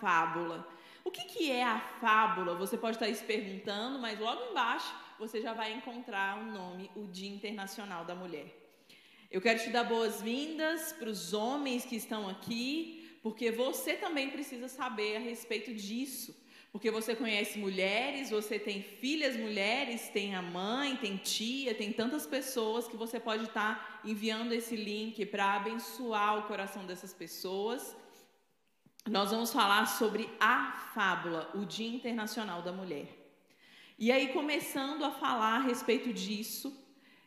fábula. O que, que é a fábula? Você pode estar se perguntando, mas logo embaixo você já vai encontrar o nome, o Dia Internacional da Mulher. Eu quero te dar boas-vindas para os homens que estão aqui, porque você também precisa saber a respeito disso. Porque você conhece mulheres, você tem filhas mulheres, tem a mãe, tem tia, tem tantas pessoas que você pode estar enviando esse link para abençoar o coração dessas pessoas. Nós vamos falar sobre a fábula, o Dia Internacional da Mulher. E aí, começando a falar a respeito disso,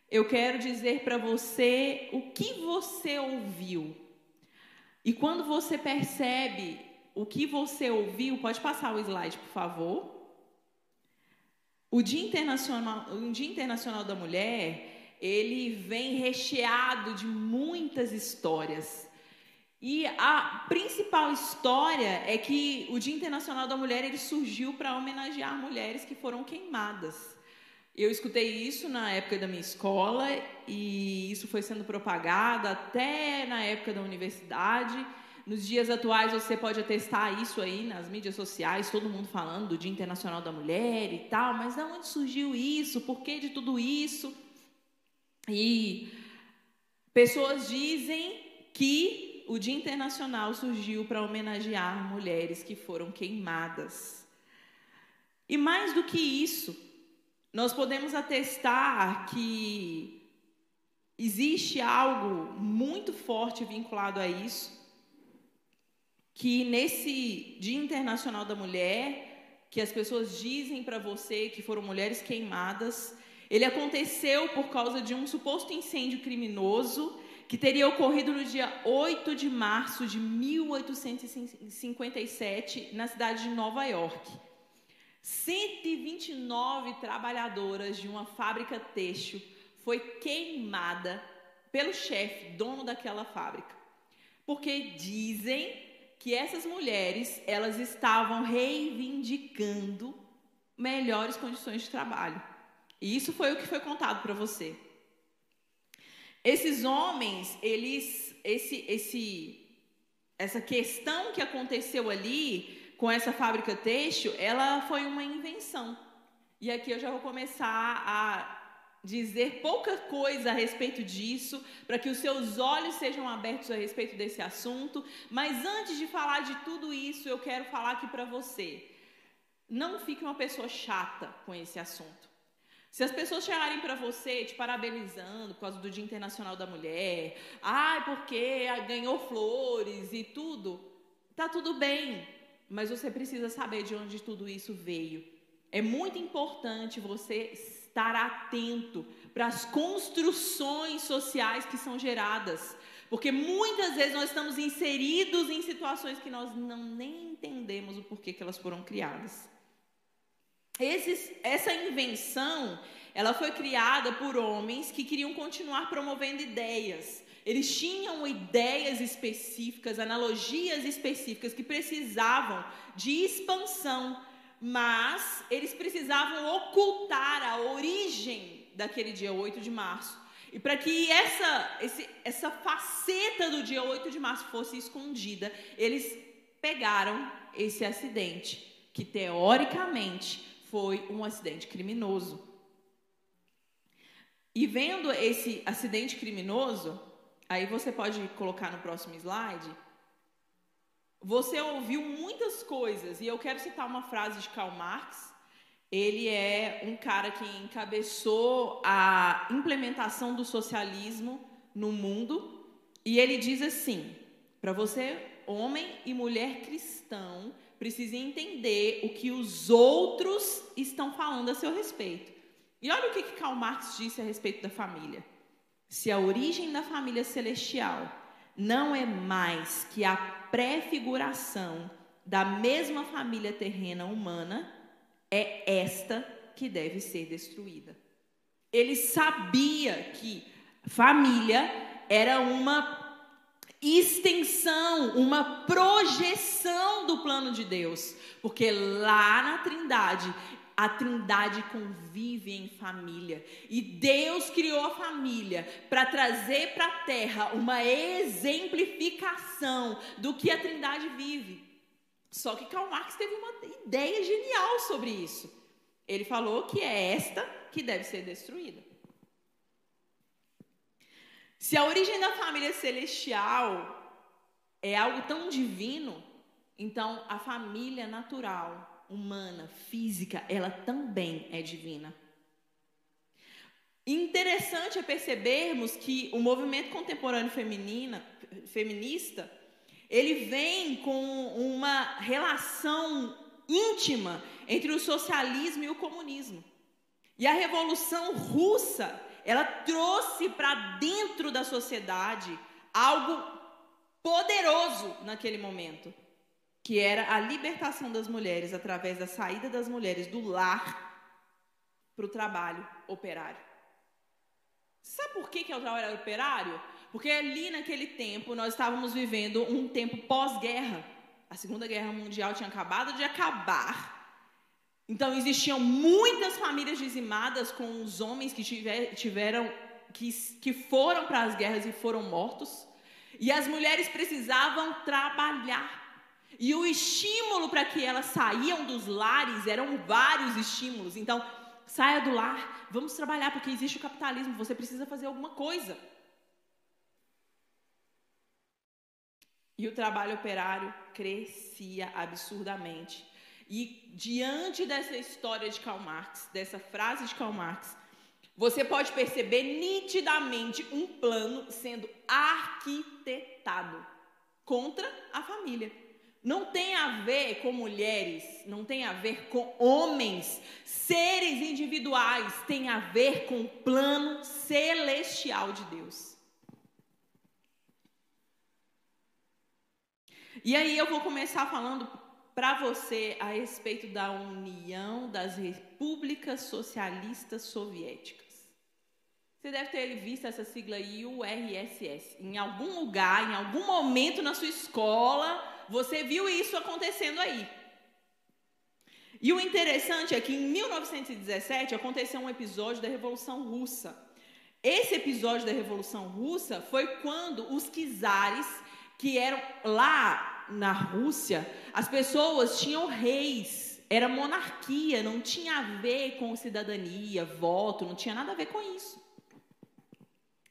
eu quero dizer para você o que você ouviu. E quando você percebe o que você ouviu, pode passar o slide, por favor. O Dia Internacional, o Dia Internacional da Mulher, ele vem recheado de muitas histórias. E a principal história é que o Dia Internacional da Mulher ele surgiu para homenagear mulheres que foram queimadas. Eu escutei isso na época da minha escola e isso foi sendo propagado até na época da universidade. Nos dias atuais você pode atestar isso aí nas mídias sociais, todo mundo falando do Dia Internacional da Mulher e tal, mas de onde surgiu isso? Por que de tudo isso? E pessoas dizem que o Dia Internacional surgiu para homenagear mulheres que foram queimadas. E mais do que isso, nós podemos atestar que existe algo muito forte vinculado a isso, que nesse Dia Internacional da Mulher, que as pessoas dizem para você que foram mulheres queimadas, ele aconteceu por causa de um suposto incêndio criminoso que teria ocorrido no dia 8 de março de 1857 na cidade de Nova York. 129 trabalhadoras de uma fábrica têxtil foi queimada pelo chefe, dono daquela fábrica. Porque dizem que essas mulheres, elas estavam reivindicando melhores condições de trabalho. E isso foi o que foi contado para você. Esses homens, eles esse esse essa questão que aconteceu ali com essa fábrica têxtil, ela foi uma invenção. E aqui eu já vou começar a dizer pouca coisa a respeito disso, para que os seus olhos sejam abertos a respeito desse assunto. Mas antes de falar de tudo isso, eu quero falar aqui para você. Não fique uma pessoa chata com esse assunto. Se as pessoas chegarem para você te parabenizando por causa do Dia Internacional da Mulher, ai, porque ganhou flores e tudo, tá tudo bem mas você precisa saber de onde tudo isso veio. É muito importante você estar atento para as construções sociais que são geradas, porque muitas vezes nós estamos inseridos em situações que nós não nem entendemos o porquê que elas foram criadas. Esses, essa invenção, ela foi criada por homens que queriam continuar promovendo ideias, eles tinham ideias específicas, analogias específicas que precisavam de expansão, mas eles precisavam ocultar a origem daquele dia 8 de março. E para que essa, esse, essa faceta do dia 8 de março fosse escondida, eles pegaram esse acidente, que teoricamente foi um acidente criminoso. E vendo esse acidente criminoso, Aí você pode colocar no próximo slide. Você ouviu muitas coisas, e eu quero citar uma frase de Karl Marx. Ele é um cara que encabeçou a implementação do socialismo no mundo, e ele diz assim: para você, homem e mulher cristão, precisa entender o que os outros estão falando a seu respeito. E olha o que, Karl Marx disse a respeito da família. Se a origem da família celestial não é mais que a prefiguração da mesma família terrena humana, é esta que deve ser destruída. Ele sabia que família era uma extensão, uma projeção do plano de Deus, porque lá na Trindade a Trindade convive em família. E Deus criou a família para trazer para a terra uma exemplificação do que a Trindade vive. Só que Karl Marx teve uma ideia genial sobre isso. Ele falou que é esta que deve ser destruída. Se a origem da família celestial é algo tão divino, então a família natural, humana, física, ela também é divina. Interessante é percebermos que o movimento contemporâneo feminina, feminista, ele vem com uma relação íntima entre o socialismo e o comunismo. E a revolução russa, ela trouxe para dentro da sociedade algo poderoso naquele momento, que era a libertação das mulheres através da saída das mulheres do lar para o trabalho operário. Sabe por que, que é o trabalho operário? Porque ali naquele tempo nós estávamos vivendo um tempo pós-guerra. A Segunda Guerra Mundial tinha acabado de acabar. Então existiam muitas famílias dizimadas com os homens que tiver, tiveram que, que foram para as guerras e foram mortos. E as mulheres precisavam trabalhar. E o estímulo para que elas saíam dos lares eram vários estímulos. Então, saia do lar, vamos trabalhar, porque existe o capitalismo, você precisa fazer alguma coisa. E o trabalho operário crescia absurdamente. E diante dessa história de Karl Marx, dessa frase de Karl Marx, você pode perceber nitidamente um plano sendo arquitetado contra a família. Não tem a ver com mulheres, não tem a ver com homens, seres individuais, tem a ver com o plano celestial de Deus. E aí eu vou começar falando para você a respeito da União das Repúblicas Socialistas Soviéticas. Você deve ter visto essa sigla aí, URSS. Em algum lugar, em algum momento na sua escola, você viu isso acontecendo aí. E o interessante é que em 1917 aconteceu um episódio da Revolução Russa. Esse episódio da Revolução Russa foi quando os czares, que eram lá na Rússia, as pessoas tinham reis, era monarquia, não tinha a ver com cidadania, voto, não tinha nada a ver com isso.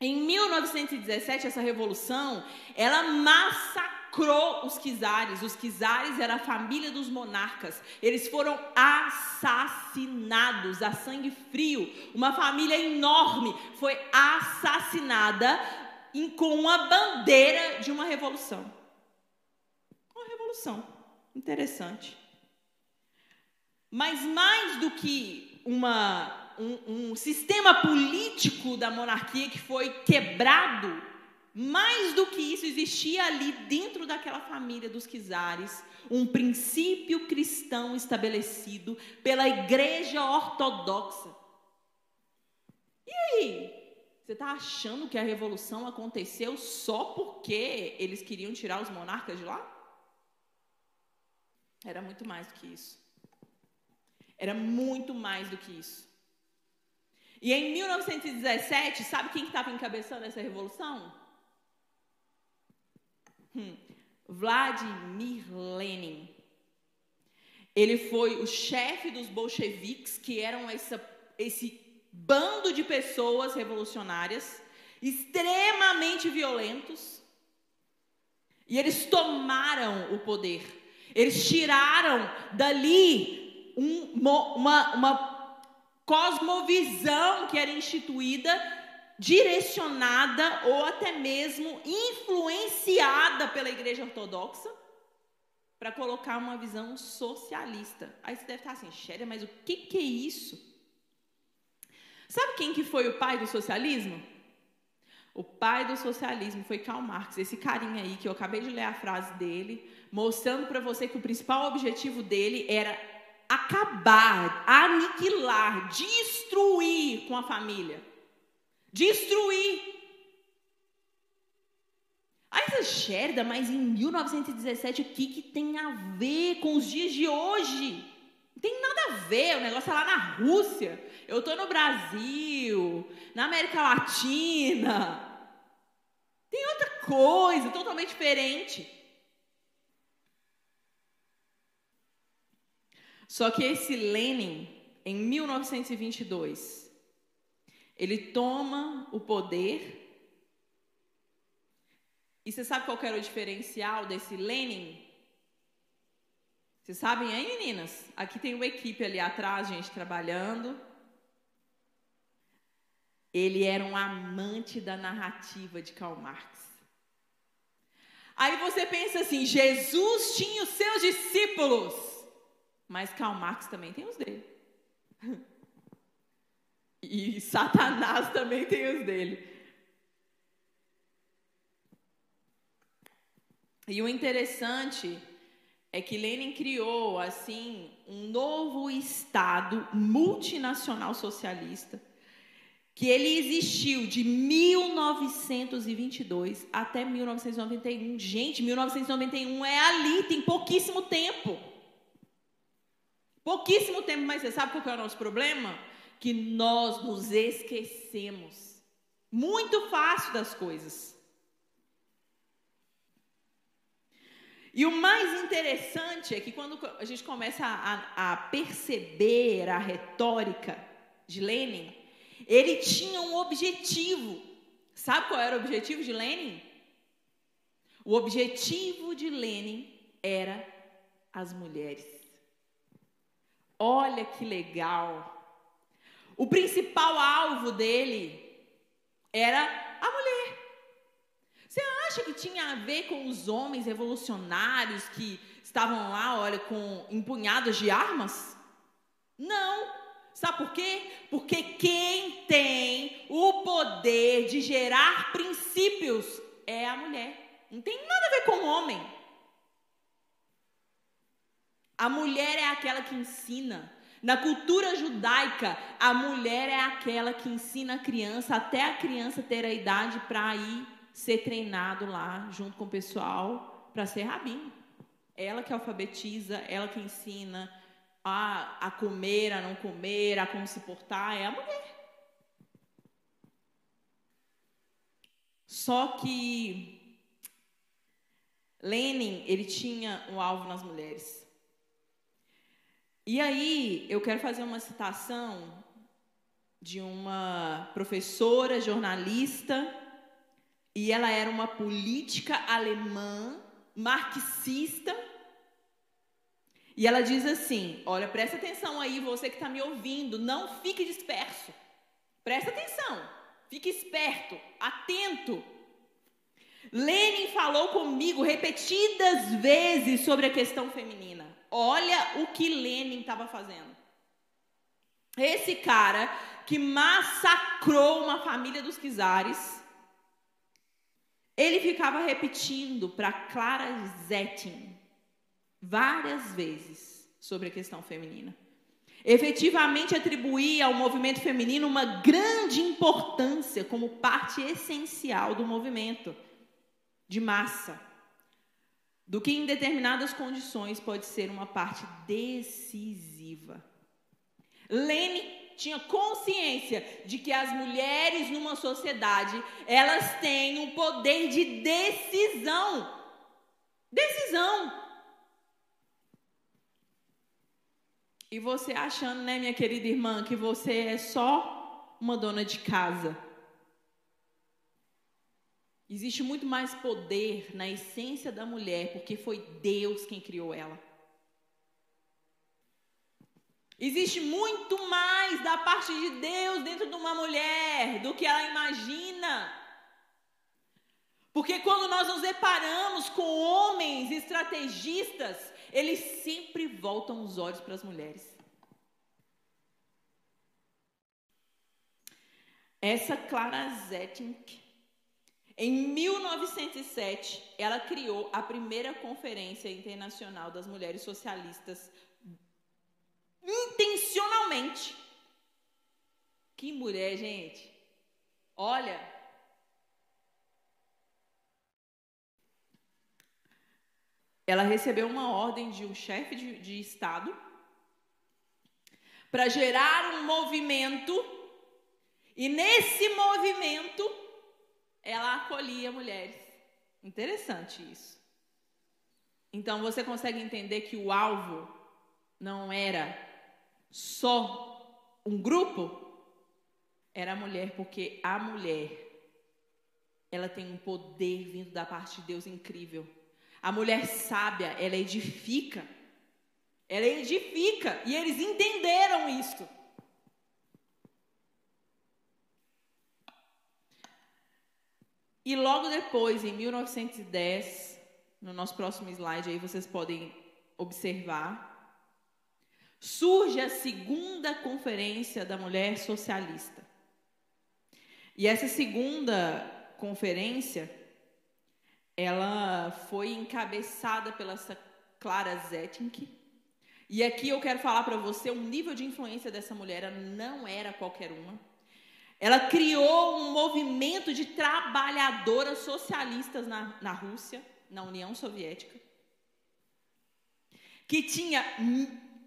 Em 1917, essa revolução, ela massacrou os czares. Os czares era a família dos monarcas. Eles foram assassinados a sangue frio. Uma família enorme foi assassinada com a bandeira de uma revolução Interessante. Mas mais do que uma, um, um sistema político da monarquia que foi quebrado, mais do que isso, existia ali dentro daquela família dos Quizares um princípio cristão estabelecido pela Igreja Ortodoxa. E aí? Você está achando que a revolução aconteceu só porque eles queriam tirar os monarcas de lá? Era muito mais do que isso. Era muito mais do que isso. E em 1917, sabe quem estava encabeçando essa revolução? Hum, Vladimir Lenin. Ele foi o chefe dos bolcheviques, que eram essa, esse bando de pessoas revolucionárias, extremamente violentos, e eles tomaram o poder. Eles tiraram dali um, uma, uma cosmovisão que era instituída, direcionada ou até mesmo influenciada pela Igreja Ortodoxa para colocar uma visão socialista. Aí você deve estar assim, Xéria, mas o que, que é isso? Sabe quem que foi o pai do socialismo? O pai do socialismo foi Karl Marx, esse carinha aí que eu acabei de ler a frase dele, mostrando para você que o principal objetivo dele era acabar, aniquilar, destruir com a família. Destruir. Aí você Sherda, mas em 1917 o que, que tem a ver com os dias de hoje? Não tem nada a ver, o negócio é lá na Rússia. Eu estou no Brasil, na América Latina. Tem outra coisa, totalmente diferente. Só que esse Lenin, em 1922, ele toma o poder. E você sabe qual era o diferencial desse Lenin? Vocês sabem aí, meninas? Aqui tem uma equipe ali atrás, gente, trabalhando. Ele era um amante da narrativa de Karl Marx. Aí você pensa assim: Jesus tinha os seus discípulos, mas Karl Marx também tem os dele. E Satanás também tem os dele. E o interessante é que Lenin criou assim um novo estado multinacional socialista que ele existiu de 1922 até 1991. Gente, 1991 é ali, tem pouquíssimo tempo. Pouquíssimo tempo, mas você sabe qual é o nosso problema? Que nós nos esquecemos muito fácil das coisas. E o mais interessante é que quando a gente começa a, a perceber a retórica de Lenin, ele tinha um objetivo. Sabe qual era o objetivo de Lenin? O objetivo de Lenin era as mulheres. Olha que legal. O principal alvo dele era a mulher. Você acha que tinha a ver com os homens revolucionários que estavam lá, olha, com empunhados de armas? Não. Sabe por quê? Porque quem tem o poder de gerar princípios é a mulher. Não tem nada a ver com o homem. A mulher é aquela que ensina. Na cultura judaica, a mulher é aquela que ensina a criança até a criança ter a idade para ir ser treinado lá junto com o pessoal para ser rabino. Ela que alfabetiza, ela que ensina, a, a comer, a não comer, a como se portar, é a mulher. Só que Lenin, ele tinha um alvo nas mulheres. E aí, eu quero fazer uma citação de uma professora, jornalista, e ela era uma política alemã, marxista, e ela diz assim: Olha, presta atenção aí, você que está me ouvindo, não fique disperso. Presta atenção, fique esperto, atento. Lenin falou comigo repetidas vezes sobre a questão feminina. Olha o que Lenin estava fazendo. Esse cara que massacrou uma família dos czares, ele ficava repetindo para Clara Zetkin, várias vezes sobre a questão feminina. Efetivamente atribuía ao movimento feminino uma grande importância como parte essencial do movimento de massa, do que em determinadas condições pode ser uma parte decisiva. Lene tinha consciência de que as mulheres numa sociedade, elas têm um poder de decisão. Decisão. E você achando, né, minha querida irmã, que você é só uma dona de casa. Existe muito mais poder na essência da mulher, porque foi Deus quem criou ela. Existe muito mais da parte de Deus dentro de uma mulher do que ela imagina. Porque quando nós nos deparamos com homens estrategistas, eles sempre voltam os olhos para as mulheres. Essa Clara Zetkin, em 1907, ela criou a primeira Conferência Internacional das Mulheres Socialistas intencionalmente. Que mulher, gente. Olha, ela recebeu uma ordem de um chefe de, de Estado para gerar um movimento, e nesse movimento ela acolhia mulheres. Interessante isso. Então você consegue entender que o alvo não era só um grupo, era a mulher, porque a mulher ela tem um poder vindo da parte de Deus incrível. A mulher sábia, ela edifica. Ela edifica. E eles entenderam isso. E logo depois, em 1910, no nosso próximo slide aí vocês podem observar, surge a segunda conferência da mulher socialista. E essa segunda conferência, ela foi encabeçada pela Clara Zetkin. E aqui eu quero falar para você o nível de influência dessa mulher não era qualquer uma. Ela criou um movimento de trabalhadoras socialistas na, na Rússia, na União Soviética, que tinha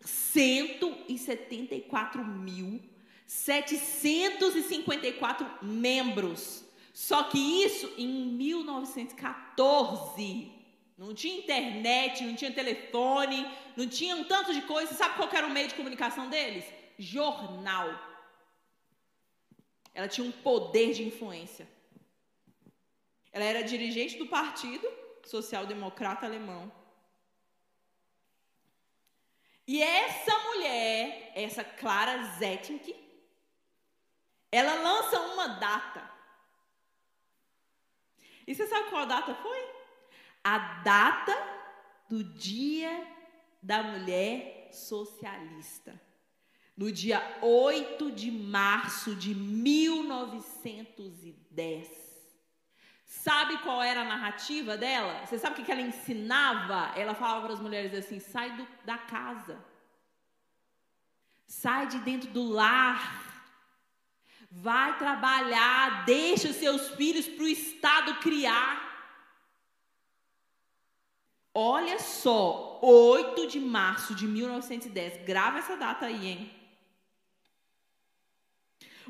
174.754 membros só que isso em 1914. Não tinha internet, não tinha telefone, não tinha um tanto de coisa. Sabe qual era o meio de comunicação deles? Jornal. Ela tinha um poder de influência. Ela era dirigente do Partido Social Democrata Alemão. E essa mulher, essa Clara Zetkin, ela lança uma data e você sabe qual data foi? A data do Dia da Mulher Socialista. No dia 8 de março de 1910. Sabe qual era a narrativa dela? Você sabe o que ela ensinava? Ela falava para as mulheres assim: sai do, da casa, sai de dentro do lar, Vai trabalhar, deixa os seus filhos para o Estado criar. Olha só, 8 de março de 1910. Grava essa data aí, hein?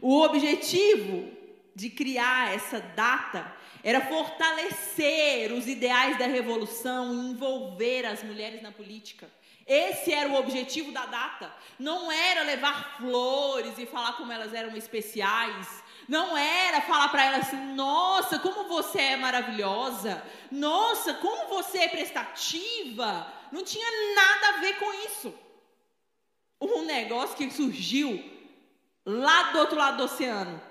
O objetivo de criar essa data era fortalecer os ideais da revolução e envolver as mulheres na política. Esse era o objetivo da data. Não era levar flores e falar como elas eram especiais. Não era falar para elas assim: nossa, como você é maravilhosa. Nossa, como você é prestativa. Não tinha nada a ver com isso. Um negócio que surgiu lá do outro lado do oceano,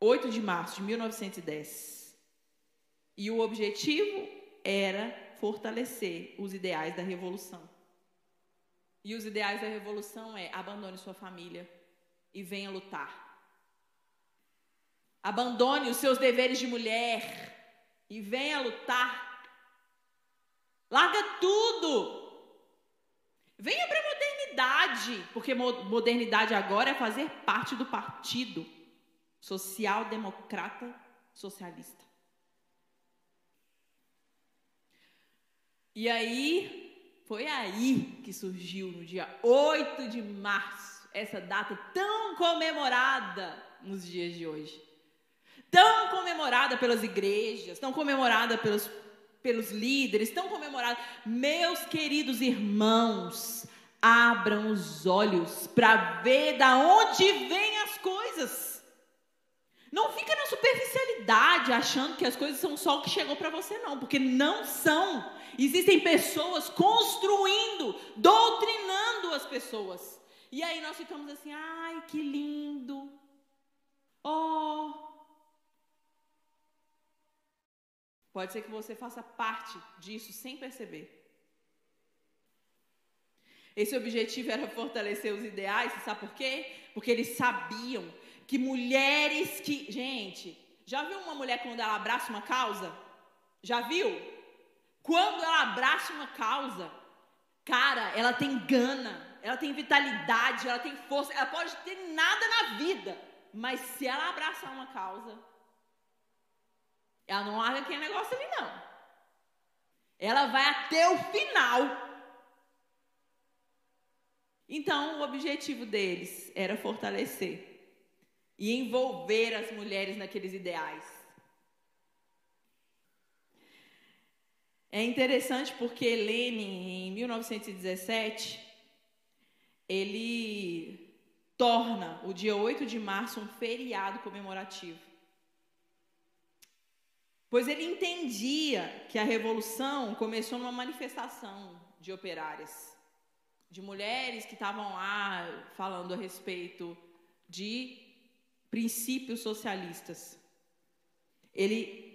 8 de março de 1910. E o objetivo era fortalecer os ideais da revolução. E os ideais da revolução é abandone sua família e venha lutar. Abandone os seus deveres de mulher e venha lutar. Larga tudo. Venha para a modernidade, porque modernidade agora é fazer parte do partido social-democrata socialista. E aí, foi aí que surgiu, no dia 8 de março, essa data tão comemorada nos dias de hoje. Tão comemorada pelas igrejas, tão comemorada pelos, pelos líderes, tão comemorada. Meus queridos irmãos, abram os olhos para ver da onde vêm as coisas. Não fica na superficialidade achando que as coisas são só o que chegou para você, não, porque não são. Existem pessoas construindo, doutrinando as pessoas. E aí nós ficamos assim, ai, que lindo. Oh. Pode ser que você faça parte disso sem perceber. Esse objetivo era fortalecer os ideais, sabe por quê? Porque eles sabiam que mulheres que. Gente, já viu uma mulher quando ela abraça uma causa? Já viu? Quando ela abraça uma causa, cara, ela tem gana, ela tem vitalidade, ela tem força, ela pode ter nada na vida, mas se ela abraçar uma causa, ela não larga aquele negócio ali, não. Ela vai até o final. Então, o objetivo deles era fortalecer e envolver as mulheres naqueles ideais. É interessante porque Lenin, em 1917, ele torna o dia 8 de março um feriado comemorativo. Pois ele entendia que a revolução começou numa manifestação de operárias, de mulheres que estavam lá falando a respeito de princípios socialistas. Ele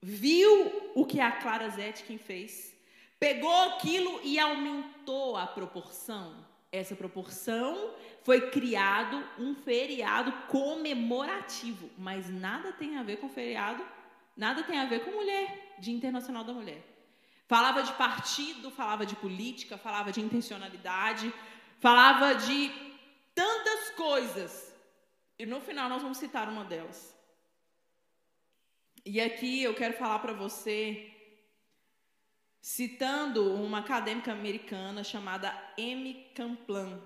viu o que a Clara Zetkin fez, pegou aquilo e aumentou a proporção. Essa proporção foi criado um feriado comemorativo, mas nada tem a ver com feriado, nada tem a ver com mulher, Dia Internacional da Mulher. Falava de partido, falava de política, falava de intencionalidade, falava de tantas coisas e no final nós vamos citar uma delas. E aqui eu quero falar para você, citando uma acadêmica americana chamada Amy Kaplan.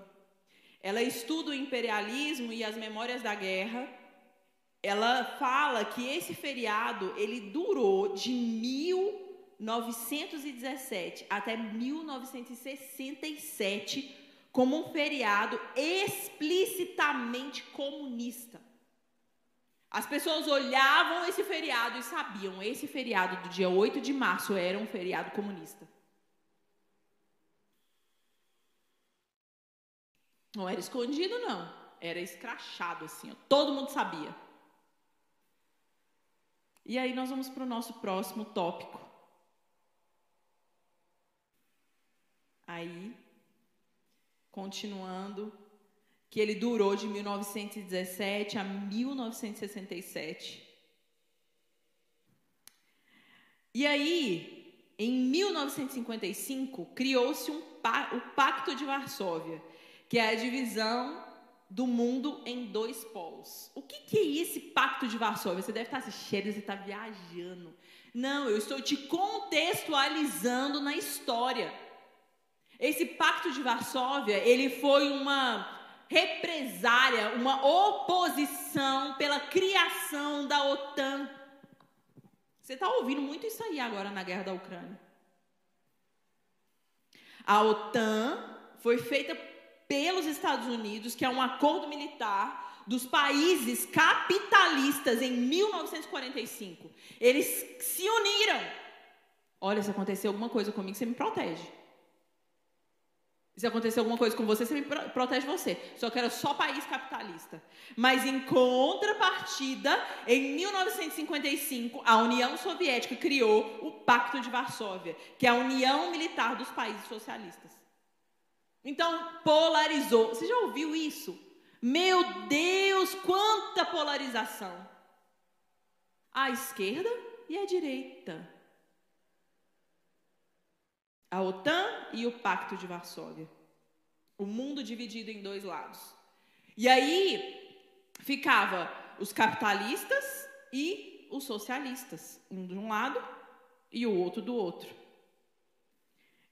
Ela estuda o imperialismo e as memórias da guerra. Ela fala que esse feriado ele durou de 1917 até 1967 como um feriado explicitamente comunista. As pessoas olhavam esse feriado e sabiam, esse feriado do dia 8 de março era um feriado comunista. Não era escondido, não. Era escrachado, assim. Ó. Todo mundo sabia. E aí nós vamos para o nosso próximo tópico. Aí continuando, que ele durou de 1917 a 1967. E aí, em 1955, criou-se um, o Pacto de Varsóvia, que é a divisão do mundo em dois polos. O que, que é esse Pacto de Varsóvia? Você deve estar assistindo, você está viajando. Não, eu estou te contextualizando na história. Esse pacto de Varsóvia, ele foi uma represária, uma oposição pela criação da OTAN. Você está ouvindo muito isso aí agora na guerra da Ucrânia. A OTAN foi feita pelos Estados Unidos, que é um acordo militar dos países capitalistas em 1945. Eles se uniram. Olha, se acontecer alguma coisa comigo, você me protege. Se acontecer alguma coisa com você, você me protege você. Só que era só país capitalista. Mas em contrapartida, em 1955, a União Soviética criou o Pacto de Varsóvia, que é a união militar dos países socialistas. Então, polarizou. Você já ouviu isso? Meu Deus, quanta polarização! A esquerda e a direita a OTAN e o Pacto de Varsóvia. O mundo dividido em dois lados. E aí ficava os capitalistas e os socialistas, um de um lado e o outro do outro.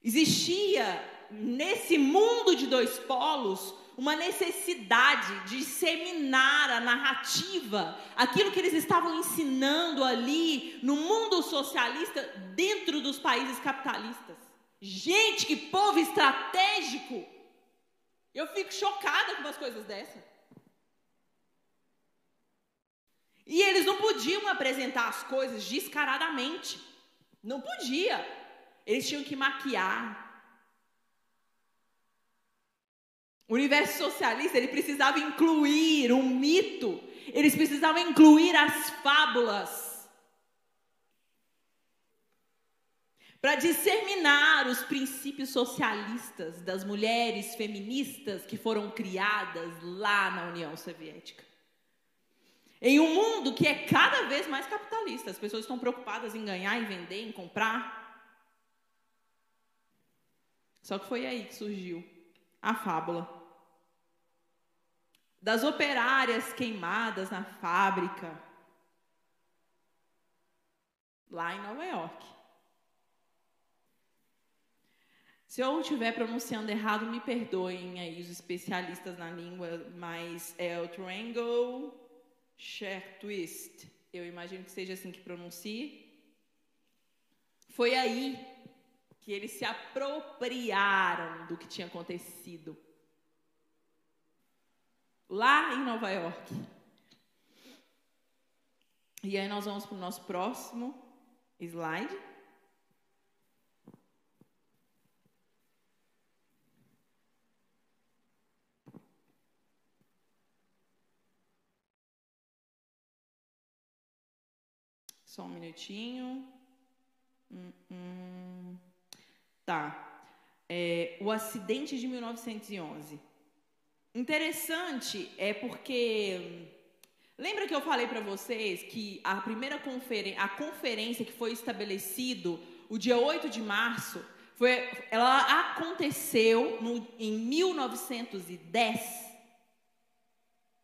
Existia nesse mundo de dois polos uma necessidade de disseminar a narrativa, aquilo que eles estavam ensinando ali no mundo socialista dentro dos países capitalistas. Gente, que povo estratégico! Eu fico chocada com umas coisas dessas. E eles não podiam apresentar as coisas descaradamente. Não podia. Eles tinham que maquiar. O universo socialista, ele precisava incluir um mito. Eles precisavam incluir as fábulas. para disseminar os princípios socialistas das mulheres feministas que foram criadas lá na União Soviética. Em um mundo que é cada vez mais capitalista, as pessoas estão preocupadas em ganhar, em vender, em comprar. Só que foi aí que surgiu a fábula das operárias queimadas na fábrica, lá em Nova York. Se eu estiver pronunciando errado, me perdoem aí os especialistas na língua, mas é o Triangle Share Twist. Eu imagino que seja assim que pronuncie. Foi aí que eles se apropriaram do que tinha acontecido. Lá em Nova York. E aí nós vamos para o nosso próximo slide. Só um minutinho. Hum, hum. Tá. É, o acidente de 1911. Interessante é porque lembra que eu falei para vocês que a primeira conferência, a conferência que foi estabelecido o dia 8 de março, foi, ela aconteceu no, em 1910.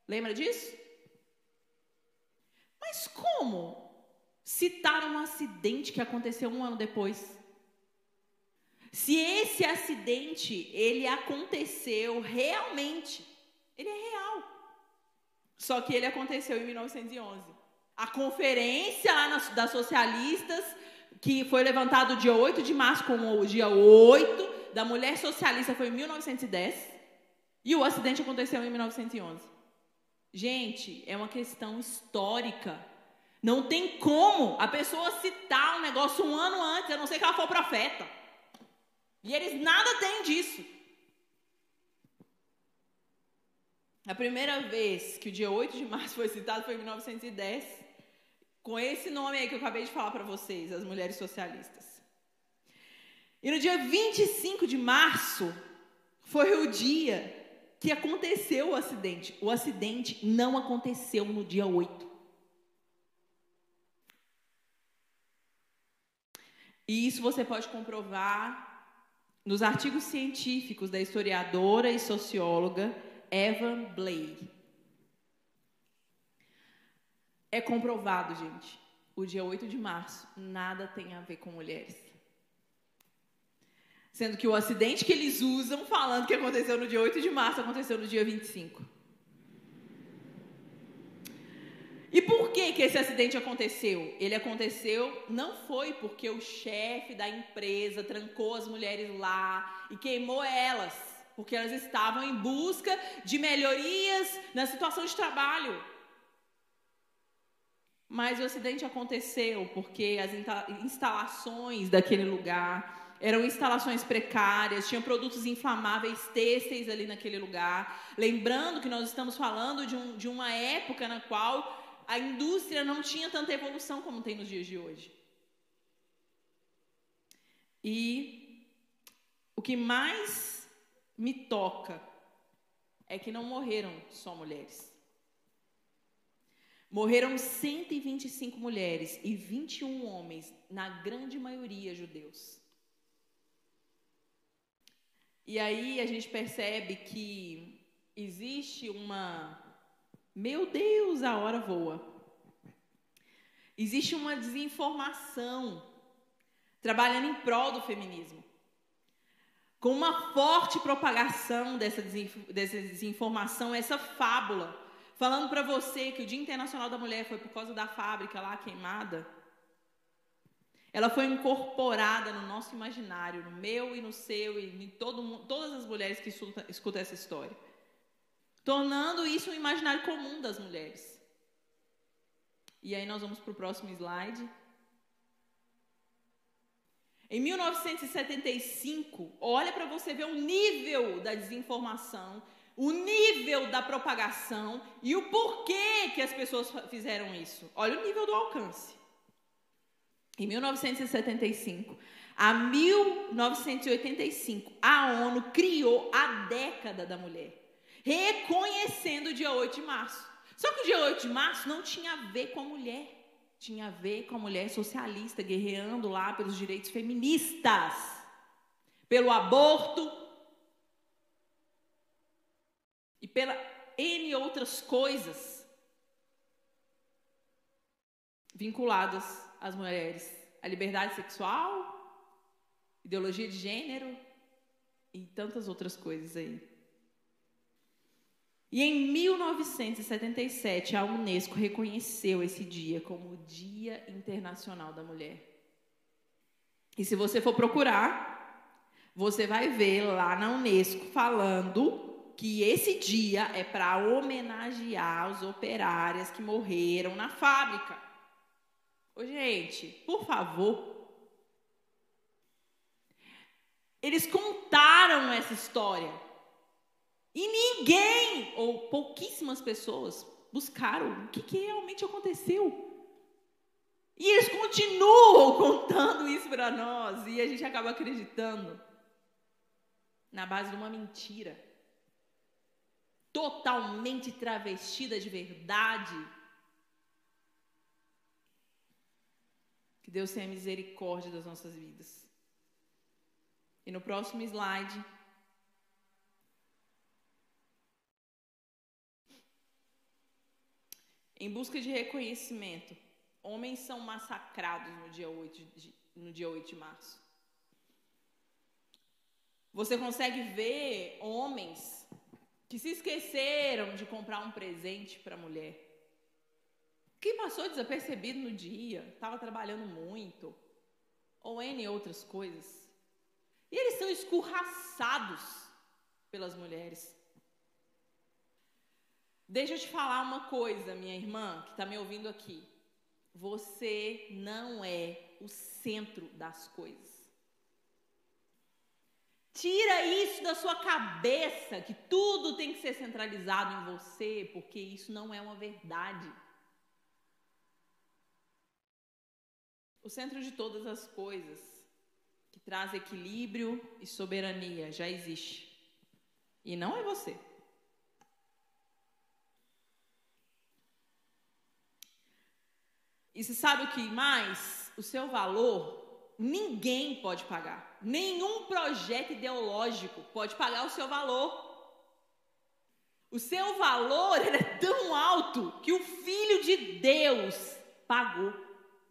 Lembra disso? Mas como? citar um acidente que aconteceu um ano depois. Se esse acidente ele aconteceu realmente, ele é real. Só que ele aconteceu em 1911. A conferência lá nas, das socialistas, que foi levantado dia 8 de março como o dia 8 da mulher socialista foi em 1910. E o acidente aconteceu em 1911. Gente, é uma questão histórica. Não tem como a pessoa citar um negócio um ano antes, a não ser que ela for profeta. E eles nada têm disso. A primeira vez que o dia 8 de março foi citado foi em 1910, com esse nome aí que eu acabei de falar para vocês, as mulheres socialistas. E no dia 25 de março foi o dia que aconteceu o acidente. O acidente não aconteceu no dia 8. E isso você pode comprovar nos artigos científicos da historiadora e socióloga Evan Blake. É comprovado, gente, o dia 8 de março nada tem a ver com mulheres. Sendo que o acidente que eles usam falando que aconteceu no dia 8 de março aconteceu no dia 25. E por que, que esse acidente aconteceu? Ele aconteceu não foi porque o chefe da empresa trancou as mulheres lá e queimou elas, porque elas estavam em busca de melhorias na situação de trabalho. Mas o acidente aconteceu porque as instalações daquele lugar eram instalações precárias, tinham produtos inflamáveis têxteis ali naquele lugar. Lembrando que nós estamos falando de, um, de uma época na qual a indústria não tinha tanta evolução como tem nos dias de hoje. E o que mais me toca é que não morreram só mulheres. Morreram 125 mulheres e 21 homens, na grande maioria judeus. E aí a gente percebe que existe uma meu Deus, a hora voa. Existe uma desinformação trabalhando em prol do feminismo. Com uma forte propagação dessa, desinformação, essa fábula, falando para você que o Dia Internacional da Mulher foi por causa da fábrica lá queimada. Ela foi incorporada no nosso imaginário, no meu e no seu e em todo, todas as mulheres que escutam essa história tornando isso um imaginário comum das mulheres. E aí nós vamos para o próximo slide. Em 1975, olha para você ver o nível da desinformação, o nível da propagação e o porquê que as pessoas fizeram isso. Olha o nível do alcance. Em 1975 a 1985, a ONU criou a década da mulher reconhecendo o dia 8 de março. Só que o dia 8 de março não tinha a ver com a mulher, tinha a ver com a mulher socialista guerreando lá pelos direitos feministas, pelo aborto e pela N outras coisas vinculadas às mulheres. A liberdade sexual, ideologia de gênero, e tantas outras coisas aí. E em 1977, a Unesco reconheceu esse dia como o Dia Internacional da Mulher. E se você for procurar, você vai ver lá na Unesco falando que esse dia é para homenagear os operárias que morreram na fábrica. Ô, gente, por favor. Eles contaram essa história. E ninguém, ou pouquíssimas pessoas, buscaram o que, que realmente aconteceu. E eles continuam contando isso para nós. E a gente acaba acreditando na base de uma mentira. Totalmente travestida de verdade. Que Deus tenha misericórdia das nossas vidas. E no próximo slide. Em busca de reconhecimento, homens são massacrados no dia 8 de, no dia 8 de março. Você consegue ver homens que se esqueceram de comprar um presente para a mulher. Que passou desapercebido no dia, estava trabalhando muito, ou N outras coisas. E eles são escorraçados pelas mulheres. Deixa eu te falar uma coisa, minha irmã, que está me ouvindo aqui. Você não é o centro das coisas. Tira isso da sua cabeça, que tudo tem que ser centralizado em você, porque isso não é uma verdade. O centro de todas as coisas, que traz equilíbrio e soberania, já existe. E não é você. E você sabe o que mais? O seu valor ninguém pode pagar. Nenhum projeto ideológico pode pagar o seu valor. O seu valor é tão alto que o Filho de Deus pagou.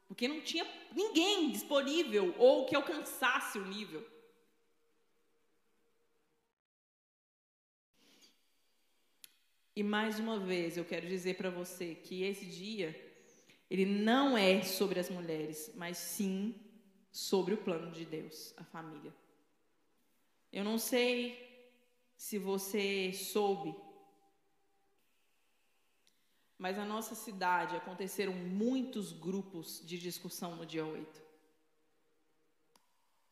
Porque não tinha ninguém disponível ou que alcançasse o nível. E mais uma vez eu quero dizer para você que esse dia ele não é sobre as mulheres, mas sim sobre o plano de Deus, a família. Eu não sei se você soube, mas na nossa cidade aconteceram muitos grupos de discussão no dia 8.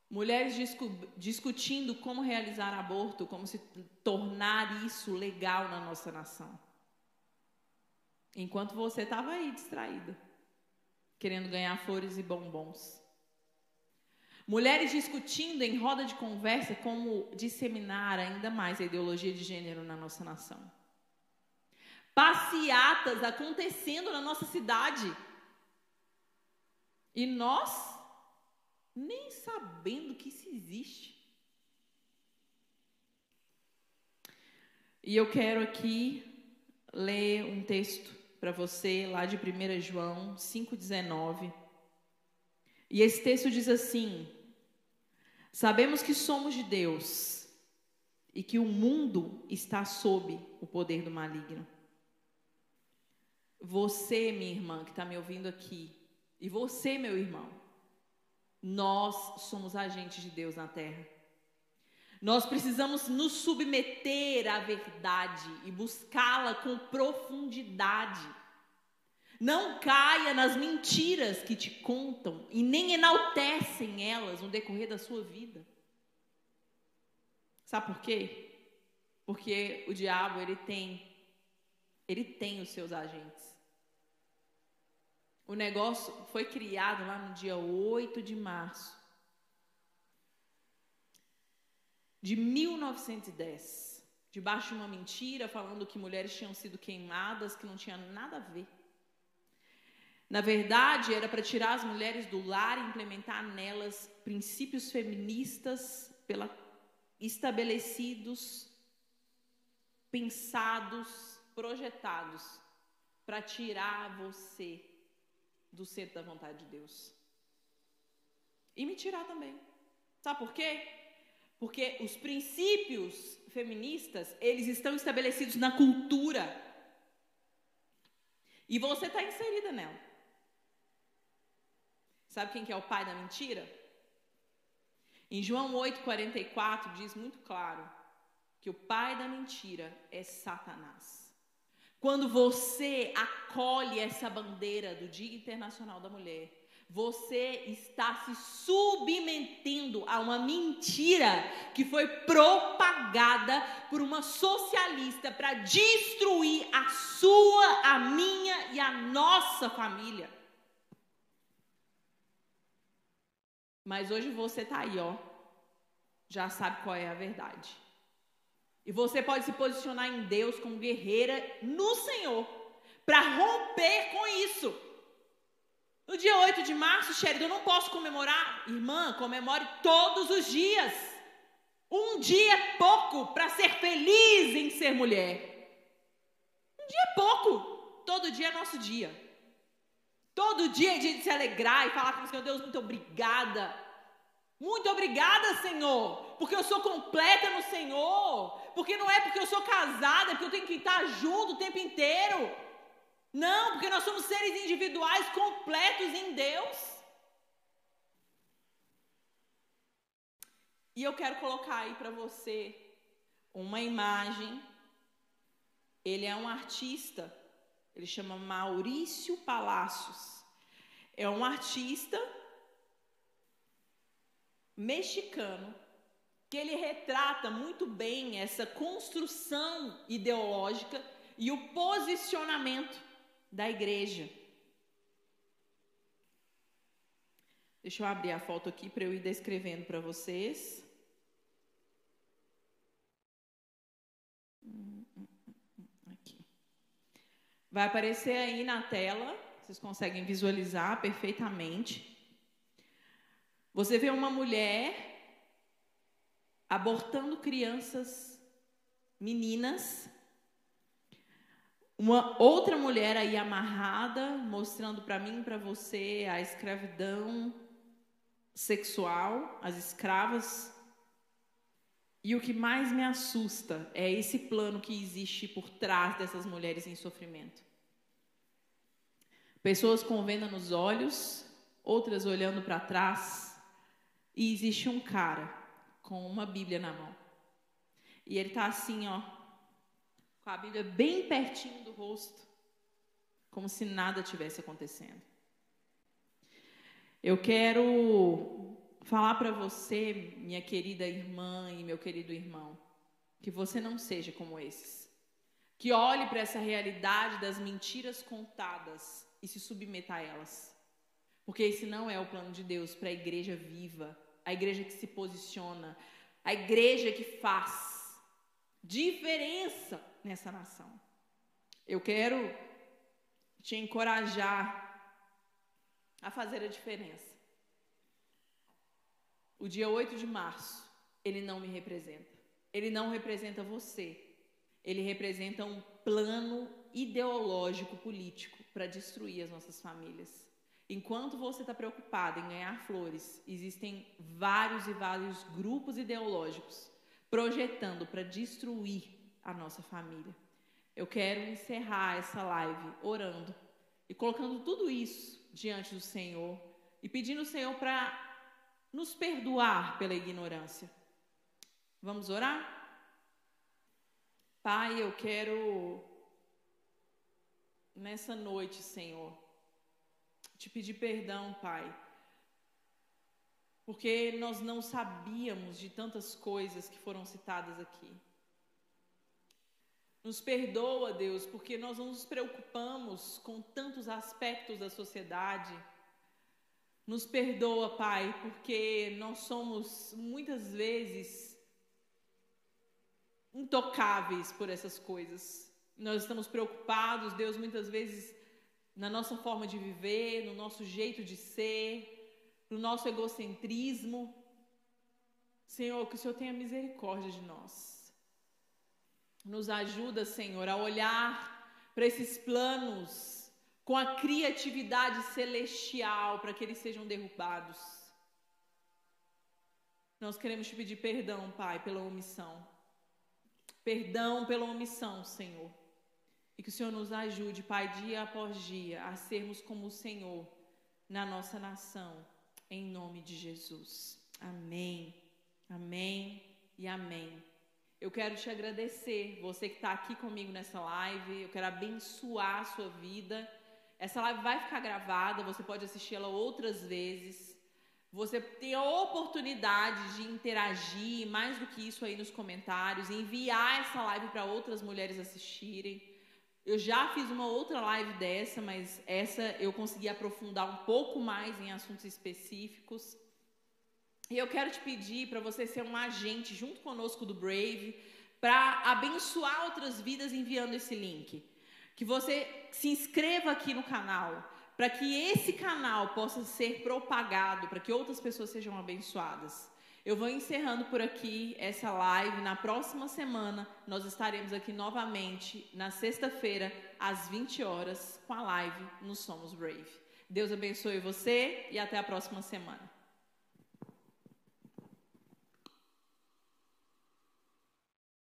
Mulheres discu discutindo como realizar aborto, como se tornar isso legal na nossa nação. Enquanto você estava aí distraída, querendo ganhar flores e bombons. Mulheres discutindo em roda de conversa como disseminar ainda mais a ideologia de gênero na nossa nação. Passeatas acontecendo na nossa cidade. E nós nem sabendo que isso existe. E eu quero aqui ler um texto para você lá de 1 João 5,19. E esse texto diz assim: Sabemos que somos de Deus e que o mundo está sob o poder do maligno. Você, minha irmã, que está me ouvindo aqui, e você, meu irmão, nós somos agentes de Deus na terra. Nós precisamos nos submeter à verdade e buscá-la com profundidade. Não caia nas mentiras que te contam e nem enaltecem elas no decorrer da sua vida. Sabe por quê? Porque o diabo, ele tem ele tem os seus agentes. O negócio foi criado lá no dia 8 de março de 1910, debaixo de uma mentira falando que mulheres tinham sido queimadas, que não tinha nada a ver. Na verdade, era para tirar as mulheres do lar e implementar nelas princípios feministas pela, estabelecidos, pensados, projetados para tirar você do centro da vontade de Deus. E me tirar também. Sabe por quê? Porque os princípios feministas, eles estão estabelecidos na cultura. E você está inserida nela. Sabe quem que é o pai da mentira? Em João 8,44 diz muito claro que o pai da mentira é Satanás. Quando você acolhe essa bandeira do Dia Internacional da Mulher, você está se submetendo a uma mentira que foi propagada por uma socialista para destruir a sua, a minha e a nossa família. Mas hoje você está aí, ó. Já sabe qual é a verdade. E você pode se posicionar em Deus como guerreira no Senhor para romper com isso. No dia 8 de março, Sheridan, eu não posso comemorar. Irmã, comemore todos os dias. Um dia é pouco para ser feliz em ser mulher. Um dia é pouco. Todo dia é nosso dia. Todo dia é dia de se alegrar e falar com o Senhor, Deus, muito obrigada. Muito obrigada, Senhor, porque eu sou completa no Senhor. Porque não é porque eu sou casada, é porque eu tenho que estar junto o tempo inteiro. Não, porque nós somos seres individuais completos em Deus. E eu quero colocar aí para você uma imagem. Ele é um artista, ele chama Maurício Palácios. É um artista mexicano que ele retrata muito bem essa construção ideológica e o posicionamento da igreja. Deixa eu abrir a foto aqui para eu ir descrevendo para vocês. Aqui. Vai aparecer aí na tela, vocês conseguem visualizar perfeitamente. Você vê uma mulher abortando crianças, meninas, uma outra mulher aí amarrada, mostrando para mim para você a escravidão sexual, as escravas. E o que mais me assusta é esse plano que existe por trás dessas mulheres em sofrimento. Pessoas com venda nos olhos, outras olhando para trás, e existe um cara com uma Bíblia na mão. E ele está assim, ó, com a Bíblia bem pertinho do rosto, como se nada tivesse acontecendo. Eu quero falar para você, minha querida irmã e meu querido irmão, que você não seja como esses. Que olhe para essa realidade das mentiras contadas e se submeta a elas. Porque esse não é o plano de Deus para a igreja viva, a igreja que se posiciona, a igreja que faz diferença nessa nação. Eu quero te encorajar a fazer a diferença. O dia 8 de março, ele não me representa. Ele não representa você. Ele representa um plano ideológico político para destruir as nossas famílias. Enquanto você está preocupado em ganhar flores, existem vários e vários grupos ideológicos projetando para destruir a nossa família. Eu quero encerrar essa live orando e colocando tudo isso diante do Senhor e pedindo ao Senhor para nos perdoar pela ignorância. Vamos orar? Pai, eu quero nessa noite, Senhor, te pedir perdão, Pai, porque nós não sabíamos de tantas coisas que foram citadas aqui. Nos perdoa, Deus, porque nós não nos preocupamos com tantos aspectos da sociedade. Nos perdoa, Pai, porque nós somos muitas vezes intocáveis por essas coisas. Nós estamos preocupados, Deus, muitas vezes na nossa forma de viver, no nosso jeito de ser, no nosso egocentrismo. Senhor, que o Senhor tenha misericórdia de nós. Nos ajuda, Senhor, a olhar para esses planos com a criatividade celestial para que eles sejam derrubados. Nós queremos te pedir perdão, Pai, pela omissão. Perdão pela omissão, Senhor. E que o Senhor nos ajude, Pai, dia após dia, a sermos como o Senhor na nossa nação, em nome de Jesus. Amém. Amém e amém. Eu quero te agradecer, você que está aqui comigo nessa live. Eu quero abençoar a sua vida. Essa live vai ficar gravada, você pode assisti-la outras vezes. Você tem a oportunidade de interagir, mais do que isso aí nos comentários, enviar essa live para outras mulheres assistirem. Eu já fiz uma outra live dessa, mas essa eu consegui aprofundar um pouco mais em assuntos específicos. E eu quero te pedir para você ser um agente junto conosco do Brave, para abençoar outras vidas enviando esse link. Que você se inscreva aqui no canal, para que esse canal possa ser propagado, para que outras pessoas sejam abençoadas. Eu vou encerrando por aqui essa live. Na próxima semana, nós estaremos aqui novamente, na sexta-feira, às 20 horas, com a live no Somos Brave. Deus abençoe você e até a próxima semana.